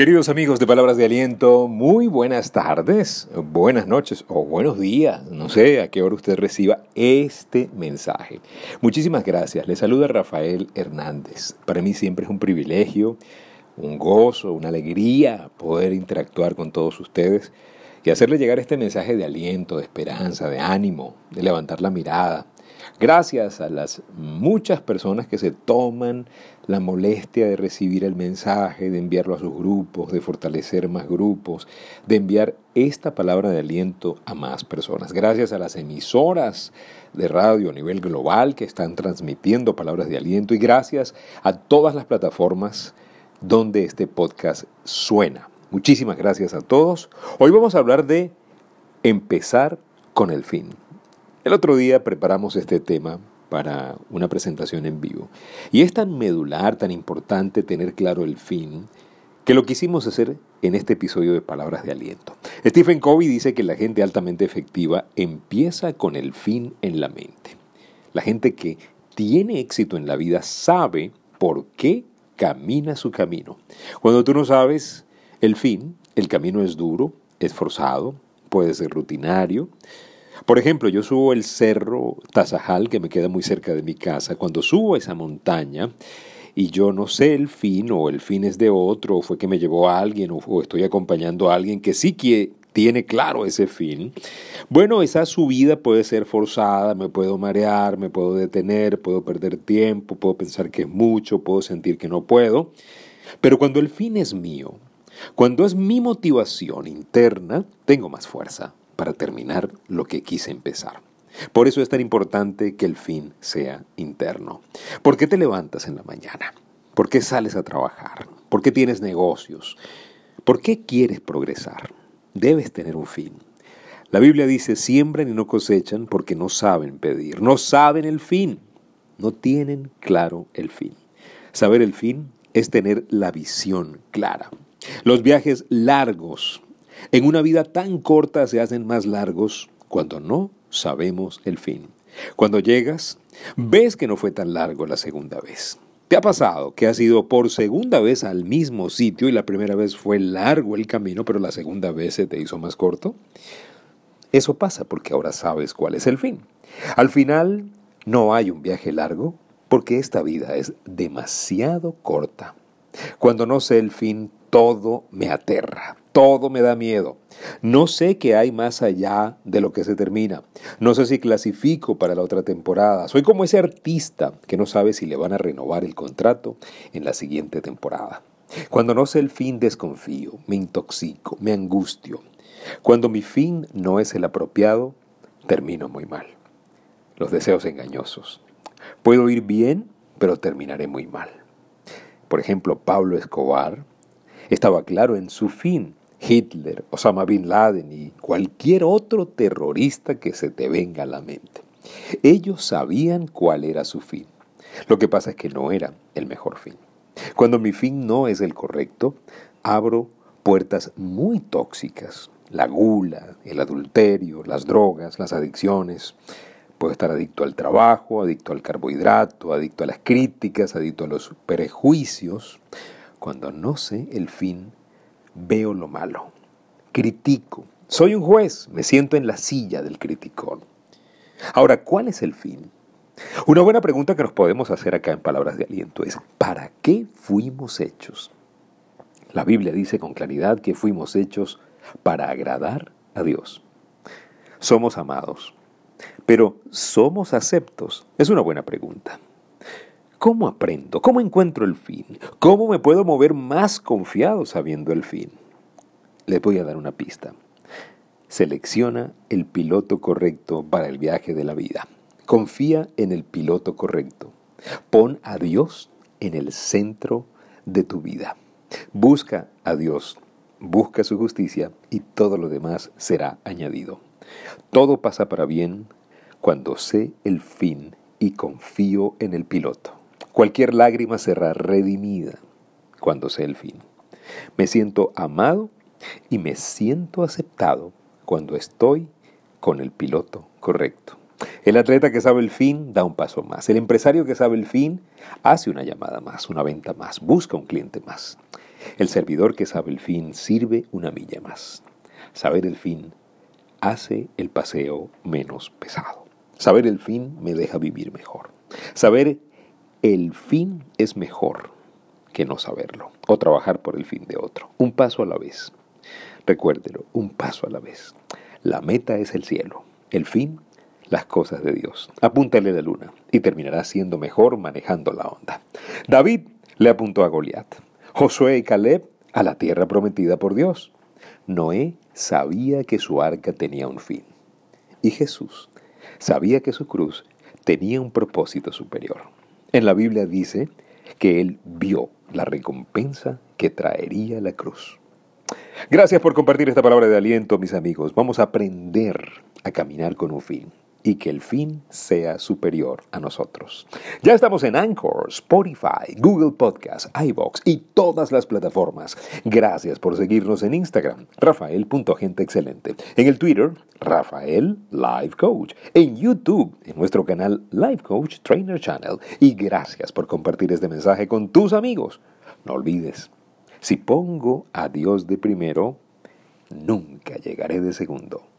Queridos amigos de Palabras de Aliento, muy buenas tardes, buenas noches o buenos días. No sé a qué hora usted reciba este mensaje. Muchísimas gracias. Le saluda Rafael Hernández. Para mí siempre es un privilegio, un gozo, una alegría poder interactuar con todos ustedes y hacerle llegar este mensaje de aliento, de esperanza, de ánimo, de levantar la mirada, Gracias a las muchas personas que se toman la molestia de recibir el mensaje, de enviarlo a sus grupos, de fortalecer más grupos, de enviar esta palabra de aliento a más personas. Gracias a las emisoras de radio a nivel global que están transmitiendo palabras de aliento y gracias a todas las plataformas donde este podcast suena. Muchísimas gracias a todos. Hoy vamos a hablar de empezar con el fin. El otro día preparamos este tema para una presentación en vivo. Y es tan medular, tan importante tener claro el fin, que lo quisimos hacer en este episodio de Palabras de Aliento. Stephen Covey dice que la gente altamente efectiva empieza con el fin en la mente. La gente que tiene éxito en la vida sabe por qué camina su camino. Cuando tú no sabes el fin, el camino es duro, es forzado, puede ser rutinario, por ejemplo, yo subo el cerro Tazajal, que me queda muy cerca de mi casa. Cuando subo esa montaña y yo no sé el fin, o el fin es de otro, o fue que me llevó a alguien, o, estoy acompañando a alguien que sí que tiene claro ese fin, bueno, esa subida puede ser forzada, me puedo marear, me puedo detener, puedo perder tiempo, puedo pensar que es mucho, puedo sentir que no puedo, pero cuando el fin es mío, cuando es mi motivación interna, tengo más fuerza para terminar lo que quise empezar. Por eso es tan importante que el fin sea interno. ¿Por qué te levantas en la mañana? ¿Por qué sales a trabajar? ¿Por qué tienes negocios? ¿Por qué quieres progresar? Debes tener un fin. La Biblia dice, siembran y no cosechan porque no saben pedir, no saben el fin, no tienen claro el fin. Saber el fin es tener la visión clara. Los viajes largos en una vida tan corta se hacen más largos cuando no sabemos el fin. Cuando llegas, ves que no fue tan largo la segunda vez. ¿Te ha pasado que has ido por segunda vez al mismo sitio y la primera vez fue largo el camino, pero la segunda vez se te hizo más corto? Eso pasa porque ahora sabes cuál es el fin. Al final, no hay un viaje largo porque esta vida es demasiado corta. Cuando no sé el fin, todo me aterra, todo me da miedo. No sé qué hay más allá de lo que se termina. No sé si clasifico para la otra temporada. Soy como ese artista que no sabe si le van a renovar el contrato en la siguiente temporada. Cuando no sé el fin desconfío, me intoxico, me angustio. Cuando mi fin no es el apropiado, termino muy mal. Los deseos engañosos. Puedo ir bien, pero terminaré muy mal. Por ejemplo, Pablo Escobar estaba claro en su fin. Hitler, Osama Bin Laden y cualquier otro terrorista que se te venga a la mente. Ellos sabían cuál era su fin. Lo que pasa es que no era el mejor fin. Cuando mi fin no es el correcto, abro puertas muy tóxicas. La gula, el adulterio, las drogas, las adicciones. Puedo estar adicto al trabajo, adicto al carbohidrato, adicto a las críticas, adicto a los prejuicios. Cuando no sé el fin, veo lo malo. Critico. Soy un juez, me siento en la silla del criticón. Ahora, ¿cuál es el fin? Una buena pregunta que nos podemos hacer acá en Palabras de Aliento es, ¿para qué fuimos hechos? La Biblia dice con claridad que fuimos hechos para agradar a Dios. Somos amados, pero ¿somos aceptos? Es una buena pregunta. ¿Cómo aprendo? ¿Cómo encuentro el fin? ¿Cómo me puedo mover más confiado sabiendo el fin? Les voy a dar una pista. Selecciona el piloto correcto para el viaje de la vida. Confía en el piloto correcto. Pon a Dios en el centro de tu vida. Busca a Dios, busca su justicia y todo lo demás será añadido. Todo pasa para bien cuando sé el fin y confío en el piloto. Cualquier lágrima será redimida cuando sea el fin. Me siento amado y me siento aceptado cuando estoy con el piloto correcto. El atleta que sabe el fin da un paso más. El empresario que sabe el fin hace una llamada más, una venta más, busca un cliente más. El servidor que sabe el fin sirve una milla más. Saber el fin hace el paseo menos pesado. Saber el fin me deja vivir mejor. Saber el fin es mejor que no saberlo o trabajar por el fin de otro. Un paso a la vez. Recuérdelo, un paso a la vez. La meta es el cielo, el fin, las cosas de Dios. Apúntale la luna y terminará siendo mejor manejando la onda. David le apuntó a Goliat. Josué y Caleb a la tierra prometida por Dios. Noé sabía que su arca tenía un fin. Y Jesús sabía que su cruz tenía un propósito superior. En la Biblia dice que él vio la recompensa que traería la cruz. Gracias por compartir esta palabra de aliento, mis amigos. Vamos a aprender a caminar con un fin y que el fin sea superior a nosotros. Ya estamos en Anchor, Spotify, Google Podcasts, iBox y todas las plataformas. Gracias por seguirnos en Instagram, rafael.genteexcelente. En el Twitter, Rafael Life Coach. En YouTube, en nuestro canal Life Coach Trainer Channel. Y gracias por compartir este mensaje con tus amigos. No olvides, si pongo a Dios de primero, nunca llegaré de segundo.